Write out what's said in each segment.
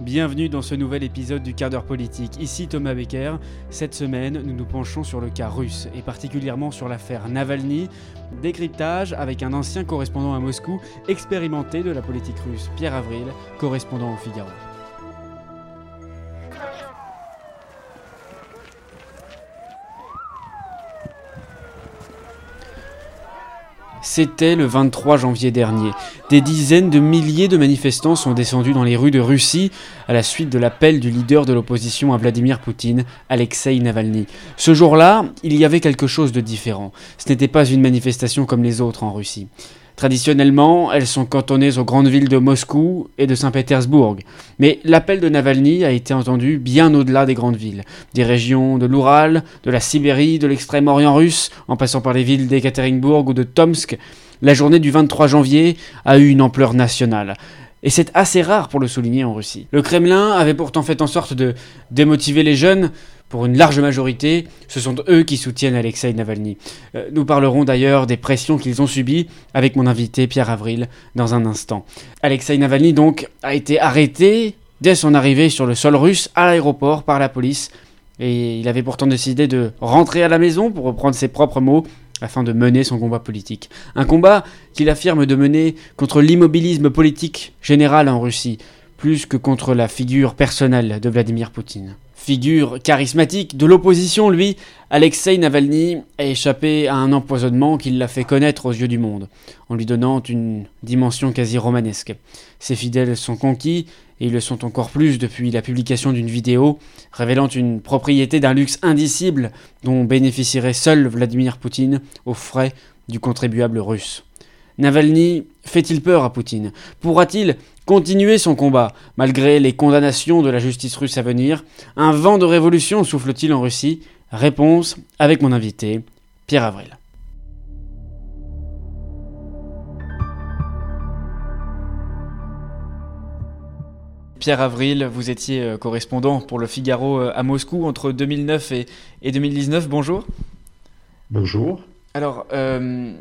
Bienvenue dans ce nouvel épisode du quart d'heure politique. Ici Thomas Becker. Cette semaine, nous nous penchons sur le cas russe et particulièrement sur l'affaire Navalny. Décryptage avec un ancien correspondant à Moscou, expérimenté de la politique russe, Pierre Avril, correspondant au Figaro. C'était le 23 janvier dernier. Des dizaines de milliers de manifestants sont descendus dans les rues de Russie à la suite de l'appel du leader de l'opposition à Vladimir Poutine, Alexei Navalny. Ce jour-là, il y avait quelque chose de différent. Ce n'était pas une manifestation comme les autres en Russie. Traditionnellement, elles sont cantonnées aux grandes villes de Moscou et de Saint-Pétersbourg. Mais l'appel de Navalny a été entendu bien au-delà des grandes villes. Des régions de l'Oural, de la Sibérie, de l'extrême-orient russe, en passant par les villes d'Ekaterinbourg ou de Tomsk, la journée du 23 janvier a eu une ampleur nationale. Et c'est assez rare pour le souligner en Russie. Le Kremlin avait pourtant fait en sorte de démotiver les jeunes pour une large majorité, ce sont eux qui soutiennent Alexei Navalny. Euh, nous parlerons d'ailleurs des pressions qu'ils ont subies avec mon invité Pierre Avril dans un instant. Alexei Navalny donc a été arrêté dès son arrivée sur le sol russe à l'aéroport par la police et il avait pourtant décidé de rentrer à la maison pour reprendre ses propres mots afin de mener son combat politique. Un combat qu'il affirme de mener contre l'immobilisme politique général en Russie, plus que contre la figure personnelle de Vladimir Poutine. Figure charismatique de l'opposition, lui, Alexei Navalny a échappé à un empoisonnement qui l'a fait connaître aux yeux du monde, en lui donnant une dimension quasi romanesque. Ses fidèles sont conquis, et ils le sont encore plus depuis la publication d'une vidéo révélant une propriété d'un luxe indicible dont bénéficierait seul Vladimir Poutine aux frais du contribuable russe. Navalny fait-il peur à Poutine? Pourra-t-il continuer son combat? Malgré les condamnations de la justice russe à venir Un vent de révolution souffle-t-il en Russie? Réponse avec mon invité, Pierre Avril. Pierre Avril, vous étiez euh, correspondant pour le Figaro euh, à Moscou entre 2009 et, 2019. Bonjour. Bonjour. Alors, euh,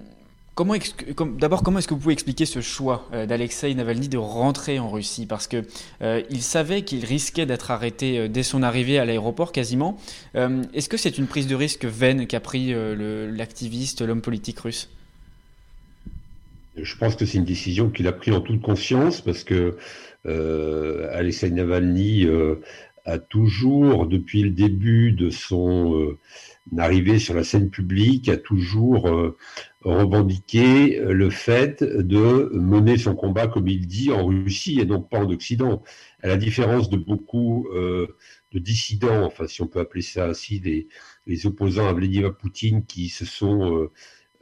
D'abord, comment est-ce que vous pouvez expliquer ce choix euh, d'Alexei Navalny de rentrer en Russie? Parce que euh, savait qu'il risquait d'être arrêté euh, dès son arrivée à l'aéroport quasiment. est-ce que c'est une prise de risque vaine qu'a pris l'activiste, l'homme politique russe? Je pense que c'est une décision qu'il a prise en toute conscience parce que Alexei Navalny a toujours, depuis le début de son arrivée sur la scène publique, a toujours revendiquer euh, le fait de mener son combat, comme il dit, en Russie et donc pas en Occident. À la différence de beaucoup euh, de dissidents, enfin si on peut appeler ça ainsi, les, opposants à Vladimir Poutine qui se sont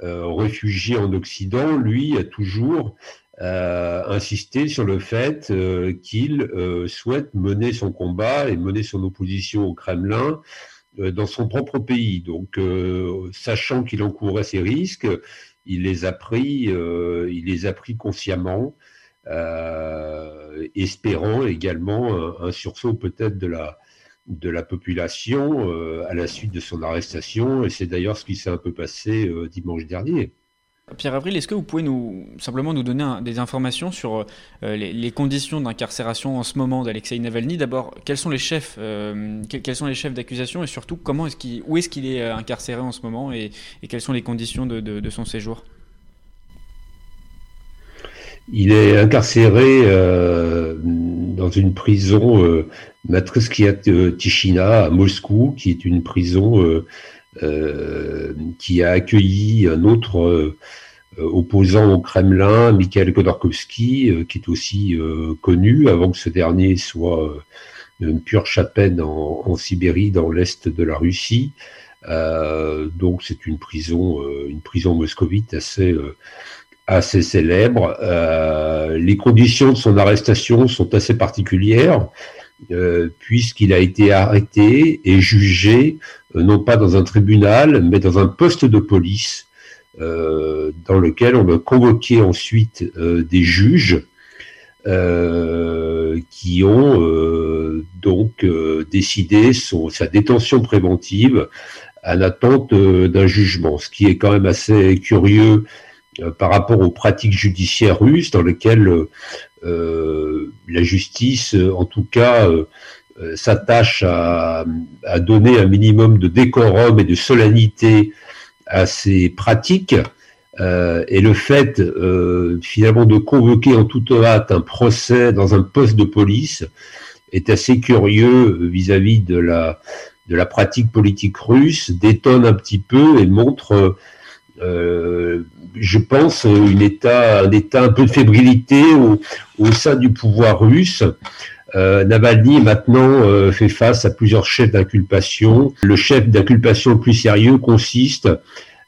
euh, réfugiés en Occident, lui a toujours insisté sur le fait qu'il souhaite mener son combat et mener son opposition au Kremlin euh, dans son propre pays. Donc, euh, sachant qu'il encourait ces risques, il les a pris, euh, il les a pris consciemment, espérant également un, sursaut peut-être de la de la population à la suite de son arrestation. Et c'est d'ailleurs ce qui s'est un peu passé dimanche dernier. Pierre Avril, est-ce que vous pouvez nous simplement nous donner des informations sur euh, les, conditions d'incarcération en ce moment d'Alexei Navalny? D'abord, quels sont les chefs, euh, quels sont les chefs d'accusation? Et surtout comment est-ce qu'il, où est-ce qu'il est euh, incarcéré en ce moment? Et, quelles sont les conditions de, son séjour? Il est incarcéré dans une prison Matryskia Tichina à Moscou, qui est une prison qui a accueilli un autre euh, opposant au Kremlin, Mikhail Khodorkovsky, euh, qui est aussi euh, connu avant que ce dernier soit une pure chapelle en, Sibérie, dans l'est de la Russie. donc c'est une prison, une prison moscovite assez assez célèbre. les conditions de son arrestation sont assez particulières, puisqu'il a été arrêté et jugé, non pas dans un tribunal, mais dans un poste de police euh, dans lequel on a convoqué ensuite euh, des juges euh, qui ont donc décidé son, sa détention préventive à l'attente d'un jugement, ce qui est quand même assez curieux par rapport aux pratiques judiciaires russes dans lesquelles la justice, en tout cas, s'attache à, à, donner un minimum de décorum et de solennité à ces pratiques. Euh, et le fait euh, finalement de convoquer en toute hâte un procès dans un poste de police est assez curieux vis-à-vis de la de la pratique politique russe, détonne un petit peu et montre, euh, je pense, une état, un état un peu de fébrilité au, au sein du pouvoir russe. Euh, Navalny maintenant euh, fait face à plusieurs chefs d'inculpation. Le chef d'inculpation le plus sérieux consiste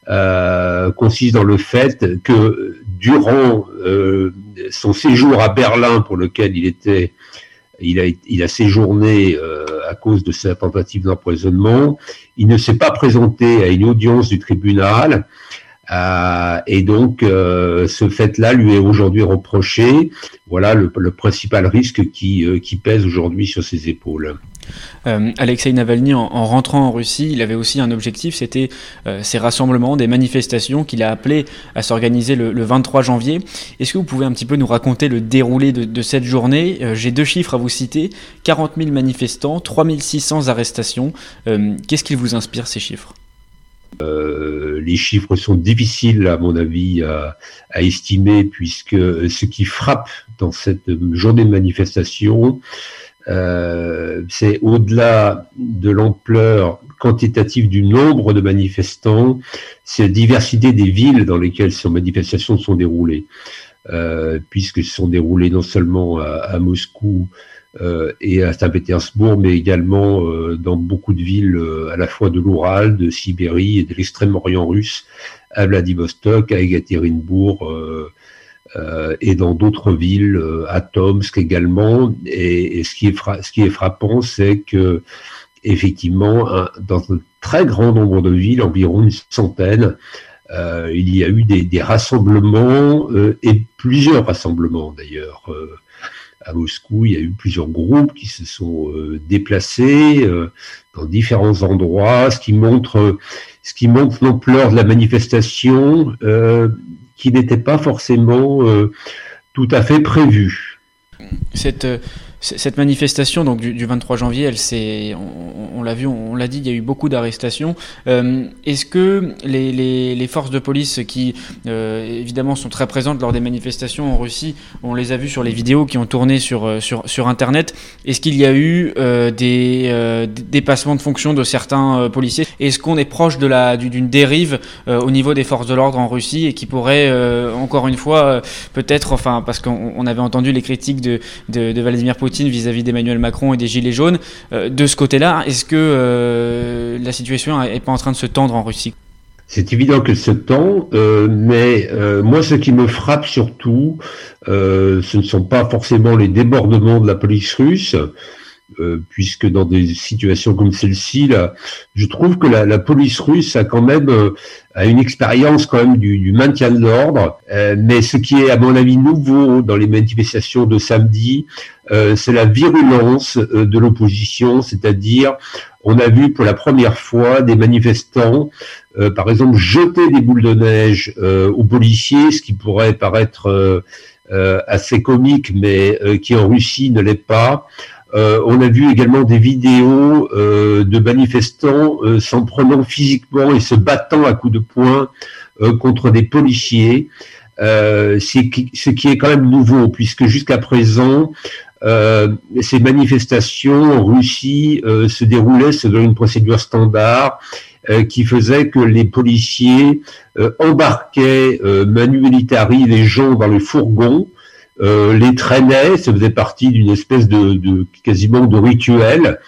euh, consiste dans le fait que durant euh, son séjour à Berlin, pour lequel il était, il a, il a séjourné euh, à cause de sa tentative d'empoisonnement, il ne s'est pas présenté à une audience du tribunal. Et donc, ce fait-là lui est aujourd'hui reproché. Voilà le, le principal risque qui, qui pèse aujourd'hui sur ses épaules. Euh, Alexei Navalny, en, rentrant en Russie, il avait aussi un objectif, c'était euh, ces rassemblements, des manifestations qu'il a appelé à s'organiser le, 23 janvier. Est-ce que vous pouvez un petit peu nous raconter le déroulé de, cette journée? Euh, J'ai deux chiffres à vous citer 40 000 manifestants, 3600 arrestations. Qu'est-ce qui vous inspire ces chiffres? Les chiffres sont difficiles, à mon avis, à, estimer, puisque ce qui frappe dans cette journée de manifestation, euh, c'est au-delà de l'ampleur quantitative du nombre de manifestants, c'est la diversité des villes dans lesquelles ces manifestations sont déroulées, euh, puisque sont déroulées non seulement à, Moscou euh, et à Saint-Pétersbourg, mais également euh, dans beaucoup de villes à la fois de l'Oural, de Sibérie et de l'extrême-orient russe, à Vladivostok, à Ekaterinbourg, euh, et dans d'autres villes, euh, à Tomsk également. Et, ce, qui est ce qui est frappant, c'est que effectivement, dans un très grand nombre de villes, environ une centaine, euh, il y a eu des, des rassemblements et plusieurs rassemblements d'ailleurs. À Moscou, il y a eu plusieurs groupes qui se sont déplacés dans différents endroits, ce qui montre, montre l'ampleur de la manifestation qui n'était pas forcément euh, tout à fait prévu. Cette, euh, cette manifestation donc du, 23 janvier, elle s'est, on, l'a vu, on, l'a dit, il y a eu beaucoup d'arrestations. Euh, est-ce que les, forces de police qui euh, évidemment sont très présentes lors des manifestations en Russie, on les a vues sur les vidéos qui ont tourné sur euh, sur, sur internet. Est-ce qu'il y a eu des dépassements de fonction de certains policiers? Est-ce qu'on est proche d'une dérive au niveau des forces de l'ordre en Russie et qui pourrait encore une fois peut-être, enfin parce qu'on avait entendu les critiques de, de Vladimir Poutine vis-à-vis d'Emmanuel Macron et des Gilets jaunes. Euh, de ce côté-là, est-ce que euh, la situation n'est pas en train de se tendre en Russie? C'est évident que se tend, euh, mais moi, ce qui me frappe surtout, ce ne sont pas forcément les débordements de la police russe, euh, puisque dans des situations comme celle-ci, là, je trouve que la, la, police russe a quand même euh, a une expérience quand même du, du maintien de l'ordre. Euh, mais ce qui est à mon avis nouveau dans les manifestations de samedi, c'est la virulence de l'opposition, c'est-à-dire on a vu pour la première fois des manifestants, par exemple, jeter des boules de neige aux policiers, ce qui pourrait paraître assez comique, mais qui en Russie ne l'est pas. Euh, on a vu également des vidéos euh, de manifestants euh, s'en prenant physiquement et se battant à coups de poing contre des policiers, ce qui est quand même nouveau, puisque jusqu'à présent, ces manifestations en Russie se déroulaient selon une procédure standard qui faisait que les policiers embarquaient manu militari les gens dans le fourgon euh, les traînait, ça faisait partie d'une espèce de, quasiment de rituel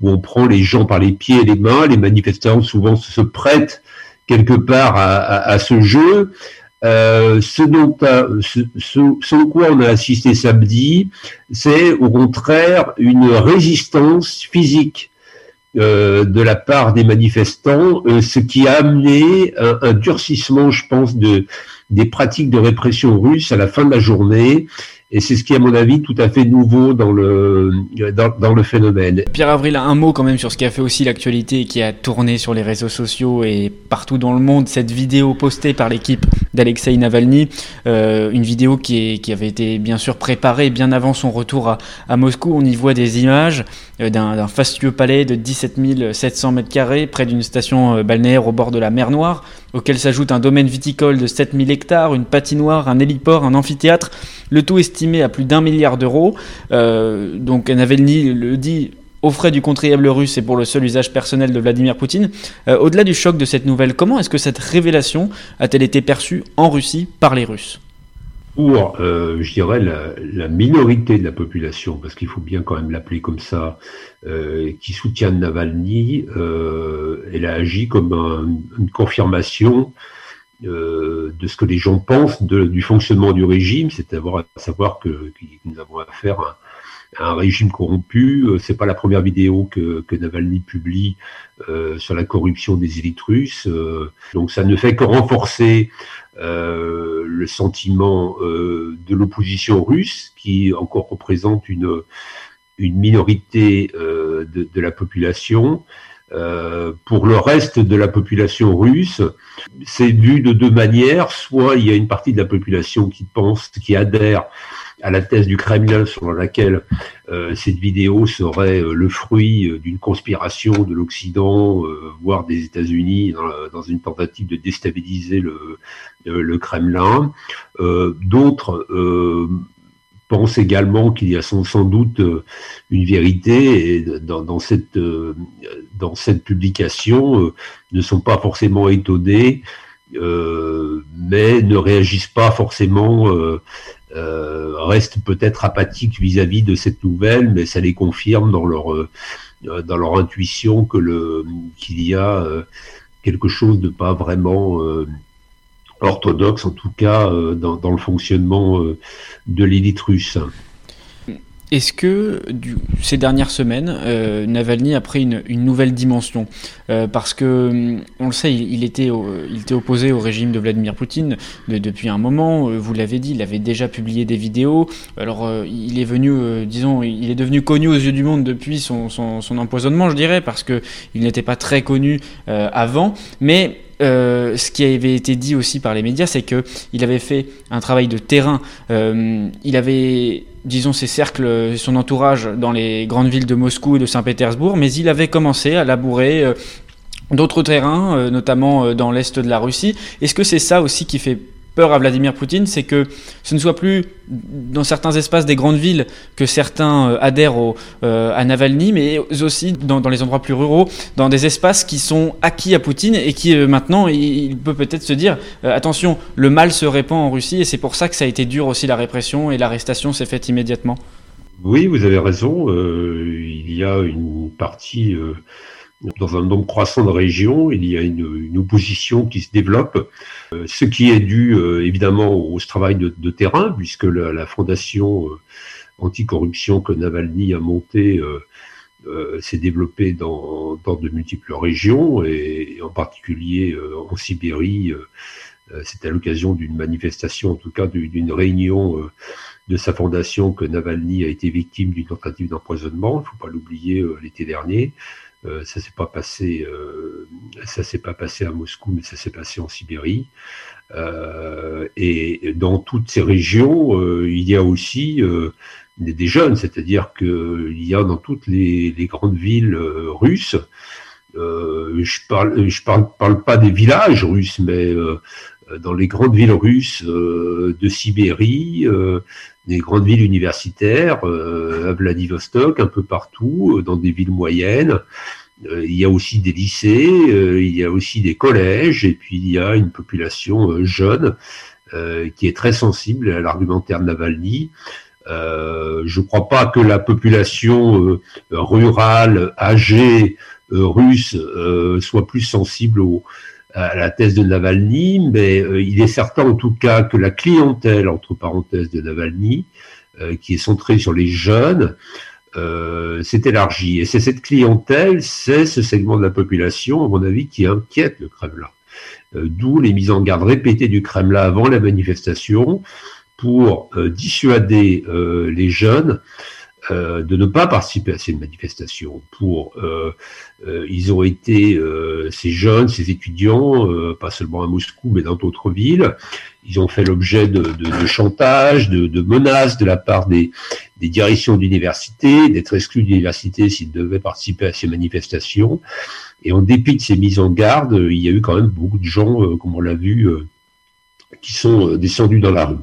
où on prend les gens par les pieds et les mains. Les manifestants souvent se prêtent quelque part à, ce jeu. Euh, ce, dont ce, ce, quoi on a assisté samedi, c'est au contraire une résistance physique euh, de la part des manifestants, euh, ce qui a amené un, un, durcissement, je pense, de, des pratiques de répression russe à la fin de la journée. Et c'est ce qui à mon avis, tout à fait nouveau dans le, dans, le phénomène. Pierre Avril, un mot quand même sur ce qui a fait aussi l'actualité et qui a tourné sur les réseaux sociaux et partout dans le monde, cette vidéo postée par l'équipe d'Alexei Navalny, une vidéo qui, avait été bien sûr préparée bien avant son retour à, Moscou. On y voit des images d'un fastueux palais de 17 700 mètres carrés près d'une station balnéaire au bord de la mer Noire, auquel s'ajoute un domaine viticole de 7000 hectares, une patinoire, un héliport, un amphithéâtre, le tout estimé à plus d'un milliard d'euros. donc Navalny le dit aux frais du contribuable russe et pour le seul usage personnel de Vladimir Poutine. Euh, au-delà du choc de cette nouvelle, comment est-ce que cette révélation a-t-elle été perçue en Russie par les Russes? Pour, euh, je dirais, la, minorité de la population, parce qu'il faut bien quand même l'appeler comme ça, euh, qui soutient Navalny, elle a agi comme une confirmation de ce que les gens pensent du fonctionnement du régime, c'est-à-dire à savoir que, nous avons affaire à un régime corrompu. Euh, c'est pas la première vidéo que, que Navalny publie euh, sur la corruption des élites russes. Euh, donc ça ne fait que renforcer euh, le sentiment euh, de l'opposition russe, qui encore représente une, une minorité de, de, la population. pour le reste de la population russe, c'est vu de deux manières. Soit il y a une partie de la population qui pense, qui adhère à la thèse du Kremlin selon laquelle euh, cette vidéo serait euh, le fruit euh, d'une conspiration de l'Occident, voire des États-Unis, dans, une tentative de déstabiliser le, le Kremlin. D'autres pensent également qu'il y a sans, doute une vérité et dans, dans cette, dans cette publication ne sont pas forcément étonnés, mais ne réagissent pas forcément euh, restent peut-être apathiques vis-à-vis de cette nouvelle, mais ça les confirme dans leur euh, dans leur intuition que le qu'il y a euh, quelque chose de pas vraiment orthodoxe, en tout cas dans le fonctionnement de l'élite russe. Est-ce que ces dernières semaines, euh, Navalny a pris une, nouvelle dimension? Euh, Parce que, hum, on le sait, il, était, opposé au régime de Vladimir Poutine depuis un moment. Euh, vous l'avez dit, il avait déjà publié des vidéos. Alors, il est venu, disons, il est devenu connu aux yeux du monde depuis son, son empoisonnement, je dirais, parce qu'il n'était pas très connu avant. Mais euh, ce qui avait été dit aussi par les médias, c'est que il avait fait un travail de terrain. Euh, il avait, disons, ses cercles, son entourage dans les grandes villes de Moscou et de Saint-Pétersbourg, mais il avait commencé à labourer. Euh, d'autres terrains, notamment dans l'est de la Russie. Est-ce que c'est ça aussi qui fait peur à Vladimir Poutine, c'est que ce ne soit plus dans certains espaces des grandes villes que certains euh, adhèrent euh, à Navalny, mais aussi dans, les endroits plus ruraux, dans des espaces qui sont acquis à Poutine et qui euh, maintenant, il, peut peut-être se dire, attention, le mal se répand en Russie et c'est pour ça que ça a été dur aussi la répression et l'arrestation s'est faite immédiatement. Oui, vous avez raison. il y a une partie dans un nombre croissant de régions, il y a une, opposition qui se développe, euh, ce qui est dû euh, évidemment au, travail de, terrain, puisque la, fondation euh, anticorruption que Navalny a montée s'est développée dans, de multiples régions, et, en particulier en Sibérie. C'est à l'occasion d'une manifestation, en tout cas d'une réunion de sa fondation, que Navalny a été victime d'une tentative d'empoisonnement. Il ne faut pas l'oublier l'été dernier. Euh, ça s'est pas passé, euh, ça s'est pas passé à Moscou, mais ça s'est passé en Sibérie. Euh, et dans toutes ces régions, il y a aussi des, jeunes, c'est-à-dire qu'il y a dans toutes les, grandes villes russes. je parle, je parle, parle, pas des villages russes, mais dans les grandes villes russes de Sibérie, des grandes villes universitaires, euh, à Vladivostok, un peu partout, euh, dans des villes moyennes. Euh, il y a aussi des lycées, il y a aussi des collèges, et puis il y a une population jeune qui est très sensible à l'argumentaire de Navalny. je ne crois pas que la population rurale, âgée, russe, soit plus sensible au, à la thèse de Navalny, mais euh, il est certain en tout cas que la clientèle, entre parenthèses, de Navalny, euh, qui est centrée sur les jeunes, euh, s'est élargie. Et c'est cette clientèle, c'est ce segment de la population, à mon avis, qui inquiète le Kremlin. D'où les mises en garde répétées du Kremlin avant la manifestation pour dissuader les jeunes euh, de ne pas participer à ces manifestations. Pour, euh, euh, ils ont été ces jeunes, ces étudiants, pas seulement à Moscou, mais dans d'autres villes. Ils ont fait l'objet de, de, de, chantage, de, de, menaces de la part des, des directions d'université, d'être exclus d'université s'ils devaient participer à ces manifestations. Et en dépit de ces mises en garde, il y a eu quand même beaucoup de gens, comme on l'a vu, qui sont euh, descendus dans la rue.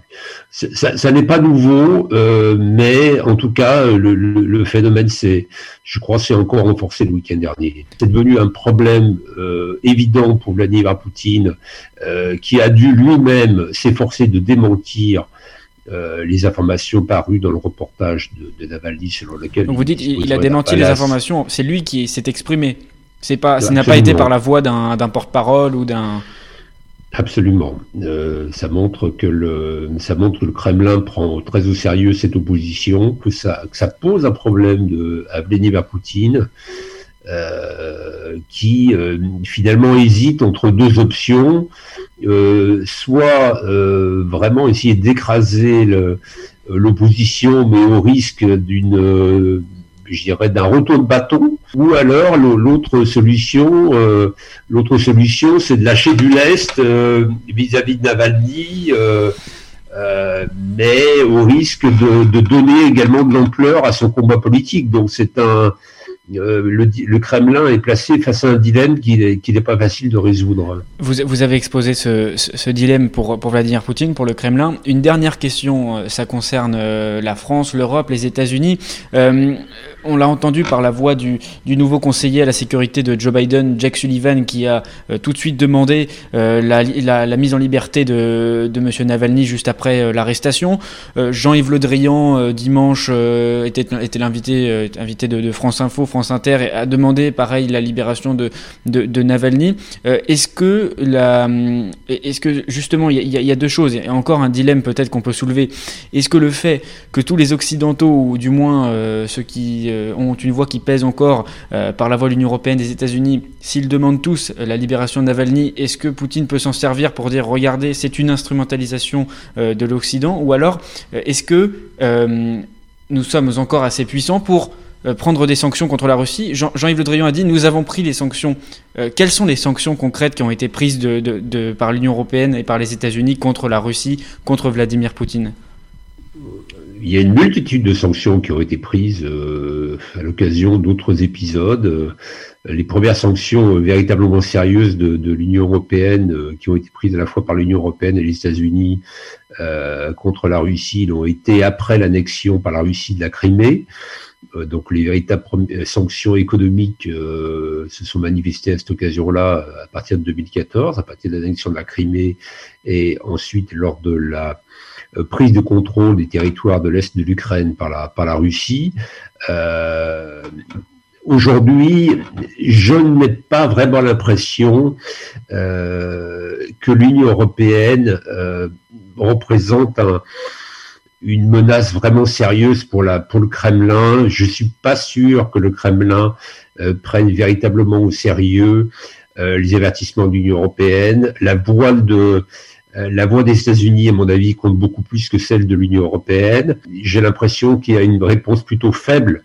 Ça, ça n'est pas nouveau, euh, mais en tout cas, le, le, phénomène, c'est, je crois, c'est encore renforcé le week-end dernier. C'est devenu un problème euh, évident pour Vladimir Poutine, euh, qui a dû lui-même s'efforcer de démentir euh, les informations parues dans le reportage de, de Navalny, selon lequel. Donc vous dites, il, a démenti les informations. C'est lui qui s'est exprimé. C'est pas, ce n'a pas été par la voix d'un porte-parole ou d'un. Absolument. Euh, ça montre que le ça montre que le Kremlin prend très au sérieux cette opposition, que ça que ça pose un problème de à Vladimir Poutine, euh, qui euh, finalement hésite entre deux options, euh, soit euh, vraiment essayer d'écraser l'opposition, mais au risque d'une je dirais, d'un retour de bâton, ou alors l'autre solution, euh, l'autre solution, c'est de lâcher du lest euh, vis-à-vis de Navalny, euh, mais au risque de, de, donner également de l'ampleur à son combat politique. Donc c'est un, euh, le, Kremlin est placé face à un dilemme qui n'est pas facile de résoudre. Vous, avez exposé ce, dilemme pour, Vladimir Poutine, pour le Kremlin. Une dernière question, euh, ça concerne euh, la France, l'Europe, les États-Unis. on l'a entendu par la voix du, nouveau conseiller à la sécurité de Joe Biden, Jack Sullivan, qui a tout de suite demandé la, mise en liberté de, de M. Navalny juste après l'arrestation. Jean-Yves Le Drian, dimanche, était, l'invité invité de, France Info, Inter a demandé pareil la libération de, de, Navalny. Euh, est-ce que, la, est-ce que justement, il y, a deux choses, et encore un dilemme peut-être qu'on peut soulever. Est-ce que le fait que tous les Occidentaux, ou du moins euh, ceux qui euh, ont une voix qui pèse encore par la voix de l'Union Européenne, des États-Unis, s'ils demandent tous la libération de Navalny, est-ce que Poutine peut s'en servir pour dire regardez, c'est une instrumentalisation de l'Occident? Ou alors, est-ce que nous sommes encore assez puissants pour euh, prendre des sanctions contre la Russie. Jean-Yves Le Drian a dit nous avons pris les sanctions. Euh, quelles sont les sanctions concrètes qui ont été prises par l'Union européenne et par les États-Unis contre la Russie, contre Vladimir Poutine? Il y a une multitude de sanctions qui ont été prises euh, à l'occasion d'autres épisodes. les premières sanctions véritablement sérieuses de l'Union européenne, qui ont été prises à la fois par l'Union européenne et les États-Unis contre la Russie, l'ont été après l'annexion par la Russie de la Crimée. Euh, donc les véritables euh, sanctions économiques euh, se sont manifestées à cette occasion-là à partir de 2014, à partir de l'annexion de la Crimée et ensuite lors de la prise de contrôle des territoires de l'Est de l'Ukraine par la, par la Russie. Euh, Aujourd'hui, je n'ai pas vraiment l'impression que l'Union européenne représente un, une menace vraiment sérieuse pour la pour le Kremlin. Je suis pas sûr que le Kremlin euh, prenne véritablement au sérieux euh, les avertissements de l'Union européenne. La voix de euh, la voix des États-Unis, à mon avis, compte beaucoup plus que celle de l'Union européenne. J'ai l'impression qu'il y a une réponse plutôt faible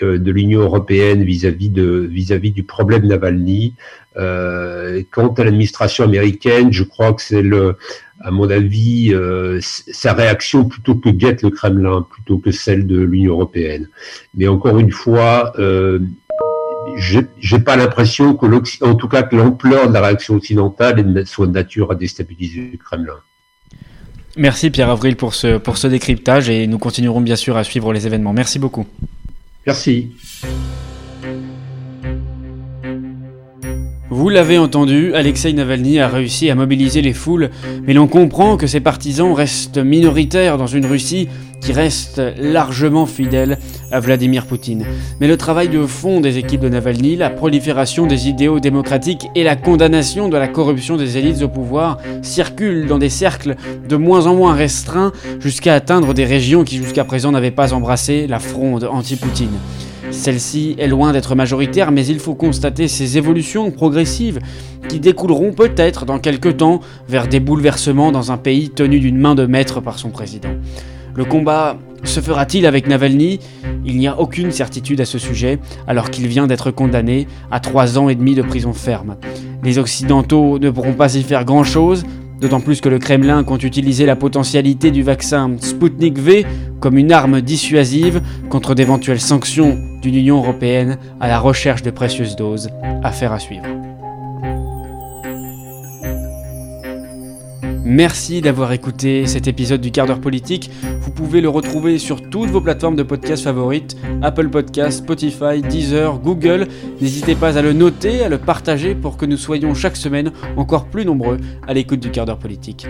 de l'Union européenne vis-à-vis de vis-à-vis du problème Navalny. Euh, quant à l'administration américaine, je crois que c'est le à mon avis, euh, sa réaction plutôt que guette le Kremlin, plutôt que celle de l'Union européenne. Mais encore une fois, euh, j'ai pas l'impression que en tout cas que l'ampleur de la réaction occidentale soit de nature à déstabiliser le Kremlin. Merci Pierre Avril pour ce, pour ce décryptage et nous continuerons bien sûr à suivre les événements. Merci beaucoup. Merci. Vous l'avez entendu, Alexei Navalny a réussi à mobiliser les foules, mais l'on comprend que ses partisans restent minoritaires dans une Russie qui reste largement fidèle à Vladimir Poutine. Mais le travail de fond des équipes de Navalny, la prolifération des idéaux démocratiques et la condamnation de la corruption des élites au pouvoir circulent dans des cercles de moins en moins restreints jusqu'à atteindre des régions qui jusqu'à présent n'avaient pas embrassé la fronde anti-Poutine. Celle-ci est loin d'être majoritaire, mais il faut constater ces évolutions progressives qui découleront peut-être dans quelques temps vers des bouleversements dans un pays tenu d'une main de maître par son président. Le combat Se fera-t-il avec Navalny? Il n'y a aucune certitude à ce sujet, alors qu'il vient d'être condamné à trois ans et demi de prison ferme. Les Occidentaux ne pourront pas y faire grand-chose, d'autant plus que le Kremlin compte utiliser la potentialité du vaccin Sputnik V comme une arme dissuasive contre d'éventuelles sanctions d'une Union européenne à la recherche de précieuses doses. Affaire à suivre. Merci d'avoir écouté cet épisode du quart d'heure politique. Vous pouvez le retrouver sur toutes vos plateformes de podcast favorites, Apple Podcasts, Spotify, Deezer, Google. N'hésitez pas à le noter, à le partager pour que nous soyons chaque semaine encore plus nombreux à l'écoute du quart d'heure politique.